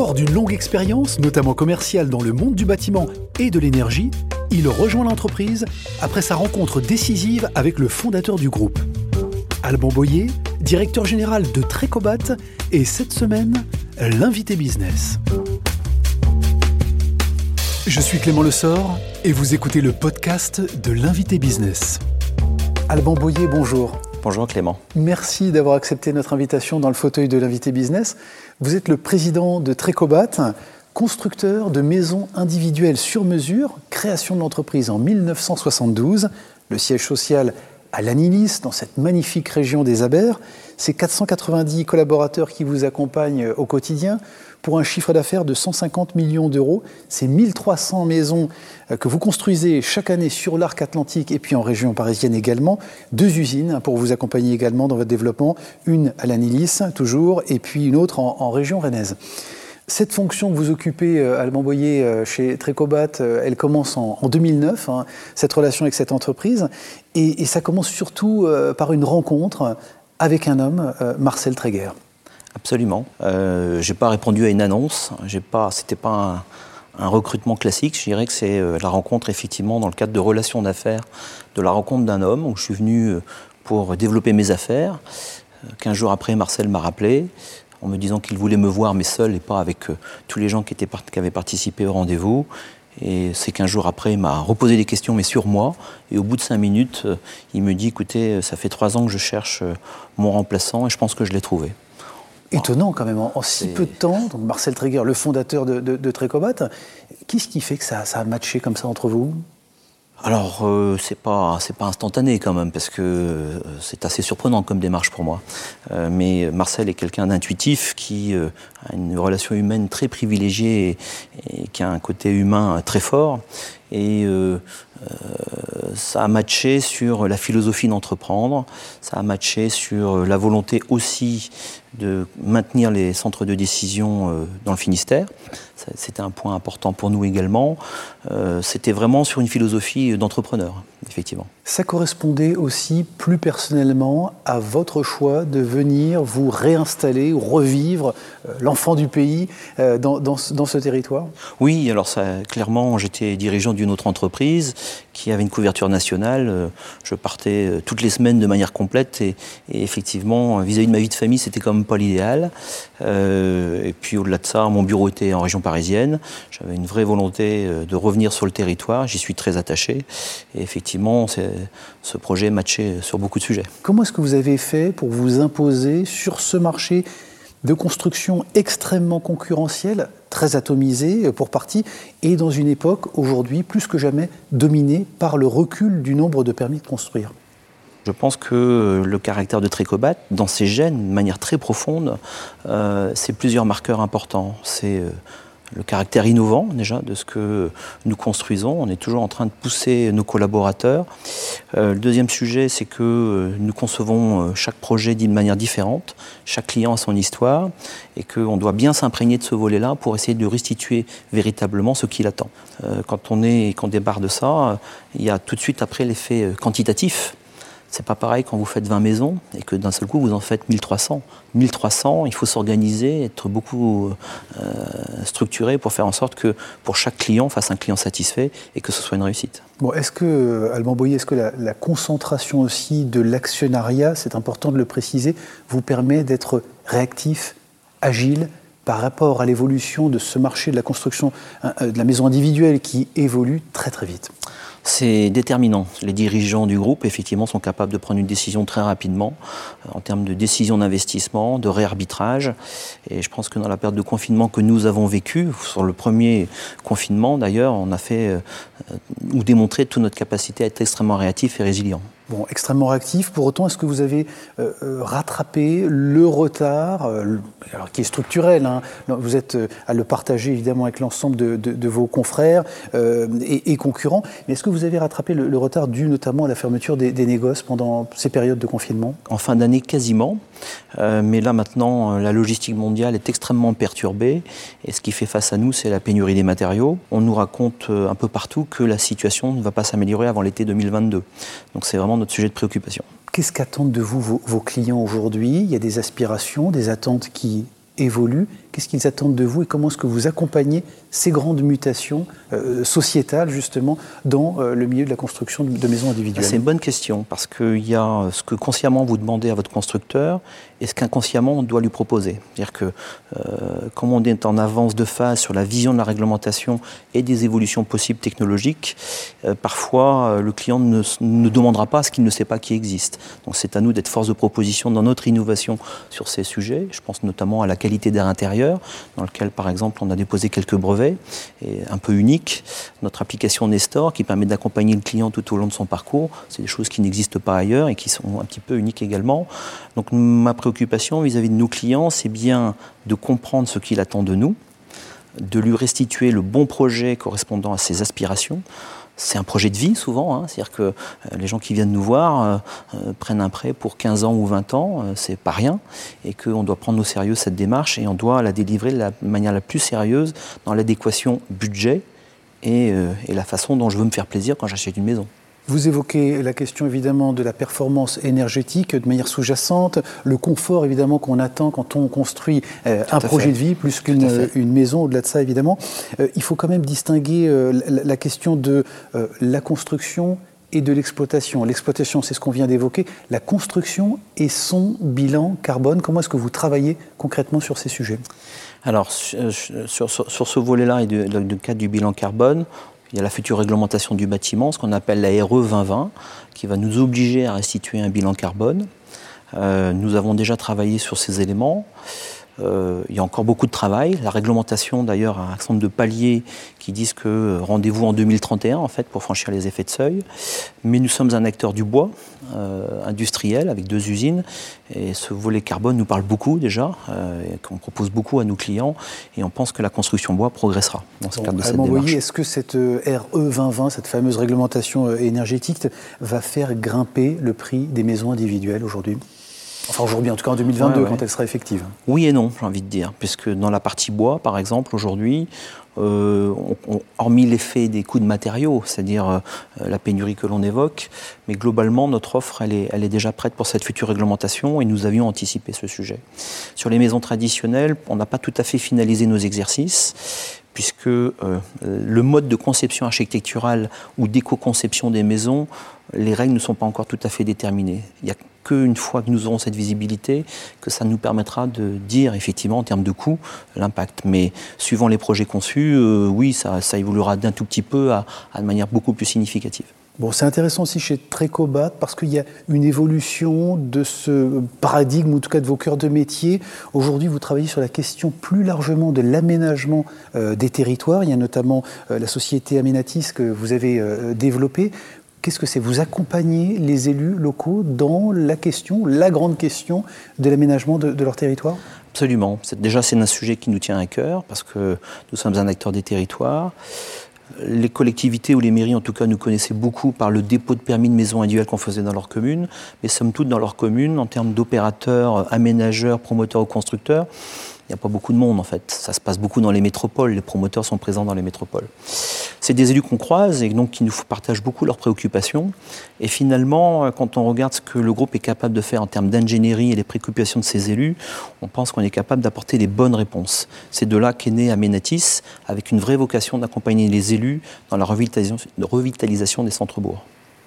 Fort d'une longue expérience, notamment commerciale dans le monde du bâtiment et de l'énergie, il rejoint l'entreprise après sa rencontre décisive avec le fondateur du groupe. Alban Boyer, directeur général de Trécobat, et cette semaine, l'invité business. Je suis Clément Lessort et vous écoutez le podcast de l'invité business. Alban Boyer, bonjour. Bonjour Clément. Merci d'avoir accepté notre invitation dans le fauteuil de l'invité business. Vous êtes le président de Trécobat, constructeur de maisons individuelles sur mesure, création de l'entreprise en 1972, le siège social à Lanilis, dans cette magnifique région des Abers. C'est 490 collaborateurs qui vous accompagnent au quotidien pour un chiffre d'affaires de 150 millions d'euros. C'est 1300 maisons euh, que vous construisez chaque année sur l'arc atlantique et puis en région parisienne également. Deux usines pour vous accompagner également dans votre développement. Une à l'Anilis, toujours, et puis une autre en, région rennaise. Cette fonction que vous occupez, euh, Alban Boyer, euh, chez Trécobat, elle commence en, 2009, hein, cette relation avec cette entreprise, et, ça commence surtout par une rencontre avec un homme, Marcel Tréguer. Absolument. Euh, j'ai pas répondu à une annonce. Pas, c'était pas un, recrutement classique. Je dirais que c'est euh, la rencontre effectivement dans le cadre de relations d'affaires, de la rencontre d'un homme où je suis venu euh, pour développer mes affaires. Quinze jours après, Marcel m'a rappelé en me disant qu'il voulait me voir, mais seul et pas avec tous les gens qui, étaient, qui avaient participé au rendez-vous. Et c'est qu'un jour après, il m'a reposé des questions, mais sur moi. Et au bout de cinq minutes, il me dit, écoutez, ça fait trois ans que je cherche mon remplaçant et je pense que je l'ai trouvé. Étonnant quand même, en, si peu de temps. Donc Marcel Tréguer, le fondateur de, de, Trécobat, qu'est-ce qui fait que ça, ça, a matché comme ça entre vous? Alors, euh, c'est pas c'est pas instantané quand même parce que euh, c'est assez surprenant comme démarche pour moi. Euh, mais Marcel est quelqu'un d'intuitif qui a une relation humaine très privilégiée et, qui a un côté humain très fort. Et ça a matché sur la philosophie d'entreprendre, ça a matché sur la volonté aussi de maintenir les centres de décision euh, dans le Finistère. C'était un point important pour nous également. Euh, c'était vraiment sur une philosophie d'entrepreneur, effectivement. Ça correspondait aussi plus personnellement à votre choix de venir vous réinstaller ou revivre euh, l'enfant du pays dans, dans, ce territoire? Oui, alors ça, clairement, j'étais dirigeant d'une autre entreprise qui avait une couverture nationale. Je partais toutes les semaines de manière complète et, et effectivement, vis-à-vis de ma vie de famille, c'était comme pas l'idéal. Euh, et puis au-delà de ça, mon bureau était en région parisienne. J'avais une vraie volonté euh, de revenir sur le territoire. J'y suis très attaché. Et effectivement, ce projet matchait sur beaucoup de sujets. Comment est-ce que vous avez fait pour vous imposer sur ce marché de construction extrêmement concurrentiel, très atomisé euh, pour partie, et dans une époque aujourd'hui plus que jamais dominée par le recul du nombre de permis de construire? Je pense que le caractère de Trécobat, dans ses gènes, de manière très profonde, euh, c'est plusieurs marqueurs importants. C'est euh, le caractère innovant déjà de ce que nous construisons. On est toujours en train de pousser nos collaborateurs. Euh, le deuxième sujet, c'est que nous concevons chaque projet d'une manière différente. Chaque client a son histoire et qu'on doit bien s'imprégner de ce volet-là pour essayer de restituer véritablement ce qu'il attend. quand on est, qu'on débarque de ça, il y a tout de suite après l'effet quantitatif c'est pas pareil quand vous faites 20 maisons et que d'un seul coup vous en faites 1300. 1300, il faut s'organiser, être beaucoup euh, structuré pour faire en sorte que pour chaque client, fasse un client satisfait et que ce soit une réussite. Bon, est-ce que, Alban Boyer, est-ce que la, la, concentration aussi de l'actionnariat, c'est important de le préciser, vous permet d'être réactif, agile par rapport à l'évolution de ce marché de la construction euh, de la maison individuelle qui évolue très très vite? C'est déterminant. Les dirigeants du groupe, effectivement, sont capables de prendre une décision très rapidement euh, en termes de décision d'investissement, de réarbitrage. Et je pense que dans la période de confinement que nous avons vécue, sur le premier confinement d'ailleurs, on a fait euh, ou démontré toute notre capacité à être extrêmement réactif et résilient bon, extrêmement réactif. Pour autant, est-ce que vous avez euh, euh, rattrapé le retard, euh, qui est structurel hein, Vous êtes à le partager évidemment avec l'ensemble de, vos confrères et, concurrents, mais est-ce que vous avez rattrapé le, retard dû notamment à la fermeture des, des pendant ces périodes de confinement? En fin d'année, quasiment. Mais là maintenant, la logistique mondiale est extrêmement perturbée et ce qui fait face à nous, c'est la pénurie des matériaux. On nous raconte un peu partout que la situation ne va pas s'améliorer avant l'été 2022. Donc c'est vraiment notre sujet de préoccupation. Qu'est-ce qu'attendent de vous vos, clients aujourd'hui? Il y a des aspirations, des attentes qui évoluent. Qu'est-ce qu'ils attendent de vous et comment est-ce que vous accompagnez ces grandes mutations euh, sociétales, justement, dans euh, le milieu de la construction de, maisons individuelles? C'est une bonne question, parce qu'il y a ce que consciemment vous demandez à votre constructeur et ce qu'inconsciemment on doit lui proposer. C'est-à-dire que, euh, comme on est en avance de phase sur la vision de la réglementation et des évolutions possibles technologiques, parfois le client ne, ne demandera pas ce qu'il ne sait pas qui existe. Donc c'est à nous d'être force de proposition dans notre innovation sur ces sujets. Je pense notamment à la qualité d'air intérieur, dans lequel, par exemple, on a déposé quelques brevets, et un peu uniques. Notre application Nestor, qui permet d'accompagner le client tout au long de son parcours, c'est des choses qui n'existent pas ailleurs et qui sont un petit peu uniques également. Donc ma préoccupation vis-à-vis -vis de nos clients, c'est bien de comprendre ce qu'il attend de nous, de lui restituer le bon projet correspondant à ses aspirations, c'est un projet de vie souvent, hein. c'est-à-dire que euh, les gens qui viennent nous voir euh, euh, prennent un prêt pour 15 ans ou 20 ans, c'est pas rien, et qu'on doit prendre au sérieux cette démarche et on doit la délivrer de la manière la plus sérieuse dans l'adéquation budget et la façon dont je veux me faire plaisir quand j'achète une maison. Vous évoquez la question évidemment de la performance énergétique de manière sous-jacente, le confort évidemment qu'on attend quand on construit euh, un projet de vie plus qu'une une maison, au-delà de ça évidemment. Euh, il faut quand même distinguer euh, la, question de la construction et de l'exploitation. L'exploitation, c'est ce qu'on vient d'évoquer. La construction et son bilan carbone, comment est-ce que vous travaillez concrètement sur ces sujets? Alors, sur, ce volet-là et du, du cadre du bilan carbone, il y a la future réglementation du bâtiment, ce qu'on appelle la RE 2020, qui va nous obliger à restituer un bilan carbone. Euh, nous avons déjà travaillé sur ces éléments. Euh, il y a encore beaucoup de travail. La réglementation, d'ailleurs, a un certain nombre de paliers qui disent que euh, rendez-vous en 2031, en fait, pour franchir les effets de seuil. Mais nous sommes un acteur du bois euh, industriel avec deux usines. Et ce volet carbone nous parle beaucoup déjà, qu'on propose beaucoup à nos clients. Et on pense que la construction bois progressera dans ce cadre de cette démarche. Est-ce que cette RE 2020, cette fameuse réglementation énergétique, va faire grimper le prix des maisons individuelles aujourd'hui? Enfin aujourd'hui, en tout cas en 2022, quand elle sera effective. Oui et non, j'ai envie de dire, puisque dans la partie bois, par exemple, aujourd'hui, euh, hormis l'effet des coûts de matériaux, c'est-à-dire euh, la pénurie que l'on évoque, mais globalement, notre offre, elle est, elle est déjà prête pour cette future réglementation et nous avions anticipé ce sujet. Sur les maisons traditionnelles, on n'a pas tout à fait finalisé nos exercices puisque euh, le mode de conception architecturale ou d'éco-conception des maisons, les règles ne sont pas encore tout à fait déterminées. Il y a qu'une fois que nous aurons cette visibilité, que ça nous permettra de dire effectivement en termes de coût l'impact. Mais suivant les projets conçus, euh, oui, ça, évoluera d'un tout petit peu à, de manière beaucoup plus significative. Bon, c'est intéressant aussi chez Trecobat parce qu'il y a une évolution de ce paradigme, ou en tout cas de vos cœurs de métier. Aujourd'hui, vous travaillez sur la question plus largement de l'aménagement euh, des territoires. Il y a notamment euh, la société Aménatis que vous avez développée. Qu'est-ce que c'est Vous accompagnez les élus locaux dans la question, la grande question de l'aménagement de, leur territoire? Absolument. Déjà, c'est un sujet qui nous tient à cœur parce que nous sommes un acteur des territoires. Les collectivités ou les mairies, en tout cas, nous connaissaient beaucoup par le dépôt de permis de maison individuelle qu'on faisait dans leur commune. Mais somme toute, dans leur commune, en termes d'opérateurs, aménageurs, promoteurs ou constructeurs, n'y a pas beaucoup de monde en fait. Ça se passe beaucoup dans les métropoles, les promoteurs sont présents dans les métropoles. C'est des élus qu'on croise et donc qui nous partagent beaucoup leurs préoccupations. Et finalement, quand on regarde ce que le groupe est capable de faire en termes d'ingénierie et les préoccupations de ses élus, on pense qu'on est capable d'apporter les bonnes réponses. C'est de là qu'est né Aménatis, avec une vraie vocation d'accompagner les élus dans la revitalisation, des centres-bourgs.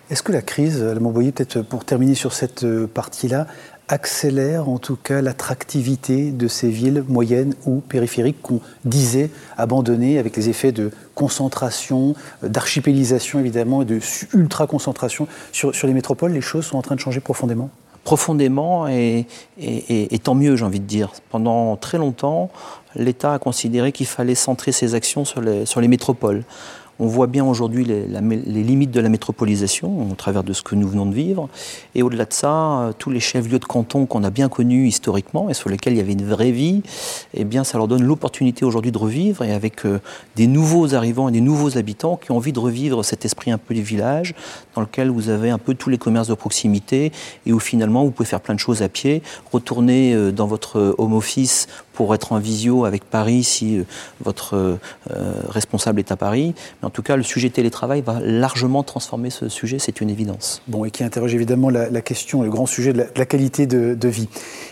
Est-ce que la crise, elle m'envoyait peut-être pour terminer sur cette euh, partie-là, accélère en tout cas l'attractivité de ces villes moyennes ou périphériques qu'on disait abandonnées avec les effets de concentration, d'archipélisation évidemment et de ultra-concentration sur, sur les métropoles. Les choses sont en train de changer profondément profondément et, tant mieux, j'ai envie de dire. Pendant très longtemps, l'État a considéré qu'il fallait centrer ses actions sur les métropoles. On voit bien aujourd'hui les, limites de la métropolisation au travers de ce que nous venons de vivre. Et au-delà de ça, euh, tous les chefs-lieux de canton qu'on a bien connus historiquement et sur lesquels il y avait une vraie vie, eh bien, ça leur donne l'opportunité aujourd'hui de revivre et avec euh, des nouveaux arrivants et des nouveaux habitants qui ont envie de revivre cet esprit un peu du village dans lequel vous avez un peu tous les commerces de proximité et où finalement vous pouvez faire plein de choses à pied, retourner euh, dans votre home office pour être en visio avec Paris si votre responsable est à Paris. Tout cas, le sujet télétravail va largement transformer ce sujet, c'est une évidence. Bon, et qui interroge évidemment la, question, le grand sujet de la, qualité de, vie.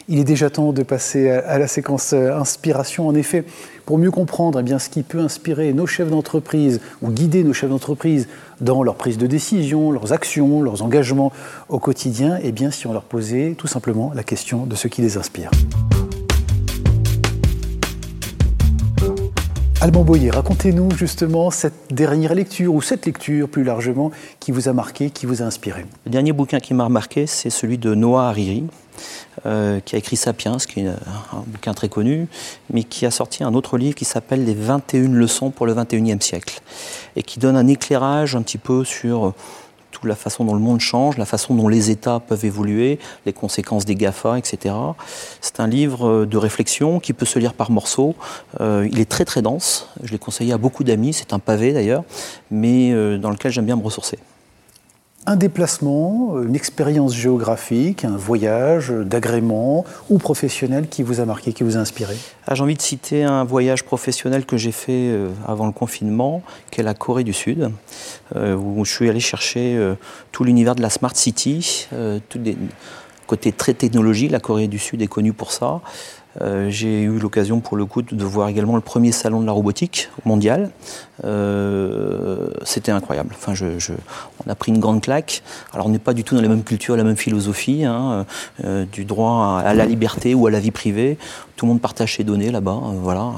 Il est déjà temps de passer à, la séquence euh, inspiration. En effet, pour mieux comprendre eh bien, ce qui peut inspirer nos chefs d'entreprise ou guider nos chefs d'entreprise dans leur prise de décision, leurs actions, leurs engagements au quotidien, eh bien, si on leur posait tout simplement la question de ce qui les inspire. Alban Boyer, racontez-nous justement cette dernière lecture ou cette lecture plus largement qui vous a marqué, qui vous a inspiré. Le dernier bouquin qui m'a marqué, c'est celui de Noah Hariri, euh, qui a écrit Sapiens, qui est un bouquin très connu, mais qui a sorti un autre livre qui s'appelle Les 21 leçons pour le 21e siècle, et qui donne un éclairage un petit peu sur la façon dont le monde change, la façon dont les États peuvent évoluer, les conséquences des GAFA, etc. C'est un livre euh, de réflexion qui peut se lire par morceaux. Euh, il est très très dense, je l'ai conseillé à beaucoup d'amis, c'est un pavé d'ailleurs, mais euh, dans lequel j'aime bien me ressourcer. Un déplacement, une expérience géographique, un voyage d'agrément ou professionnel qui vous a marqué, qui vous a inspiré ah, J'ai envie de citer un voyage professionnel que j'ai fait euh, avant le confinement, qui est la Corée du Sud, euh, où je suis allé chercher euh, tout l'univers de la Smart City, tout des côté très technologie, la Corée du Sud est connue pour ça. J'ai eu l'occasion pour le coup de voir également le premier salon de la robotique mondial. C'était incroyable. Enfin, je, on a pris une grande claque. Alors on n'est pas du tout dans la même culture, la même philosophie, hein, euh, du droit à, la liberté ou à la vie privée. Tout le monde partage ses données là-bas, voilà.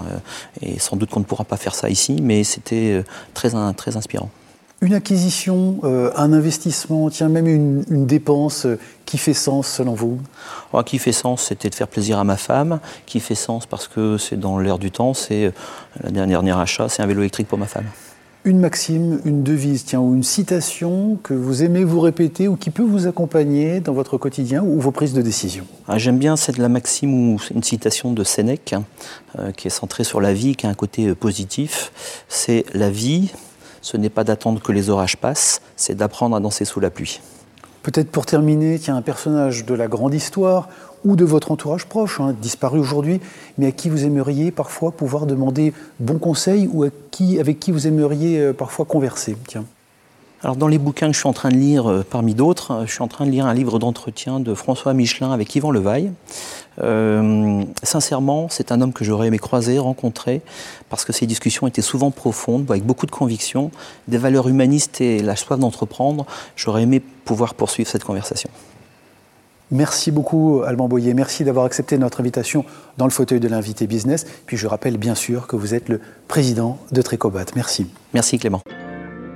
et sans doute qu'on ne pourra pas faire ça ici, mais c'était très, très inspirant. Une acquisition, euh, un investissement, tiens, même une, dépense euh, qui fait sens selon vous? Oh, Qui fait sens, c'était de faire plaisir à ma femme. Qui fait sens parce que c'est dans l'air du temps, c'est euh, la dernière, achat, c'est un vélo électrique pour ma femme. Une maxime, une devise, tiens, ou une citation que vous aimez vous répéter ou qui peut vous accompagner dans votre quotidien ou vos prises de décision ah, J'aime bien cette la maxime ou une citation de Sénèque hein, qui est centrée sur la vie, qui a un côté positif. C'est la vie, ce n'est pas d'attendre que les orages passent, c'est d'apprendre à danser sous la pluie. Peut-être pour terminer, a un personnage de la grande histoire ou de votre entourage proche, hein, disparu aujourd'hui, mais à qui vous aimeriez parfois pouvoir demander bon conseil ou avec qui vous aimeriez euh, parfois converser. Tiens. Alors dans les bouquins que je suis en train de lire, euh, parmi d'autres, euh, je suis en train de lire un livre d'entretien de François Michelin avec Yvan Levaille. Euh, sincèrement, c'est un homme que j'aurais aimé croiser, rencontrer, parce que ces discussions étaient souvent profondes, avec beaucoup de convictions, des valeurs humanistes et la soif d'entreprendre. J'aurais aimé pouvoir poursuivre cette conversation. Merci beaucoup, Alban Boyer. Merci d'avoir accepté notre invitation dans le fauteuil de l'invité business. Puis je rappelle bien sûr que vous êtes le président de Trécobat. Merci. Merci, Clément.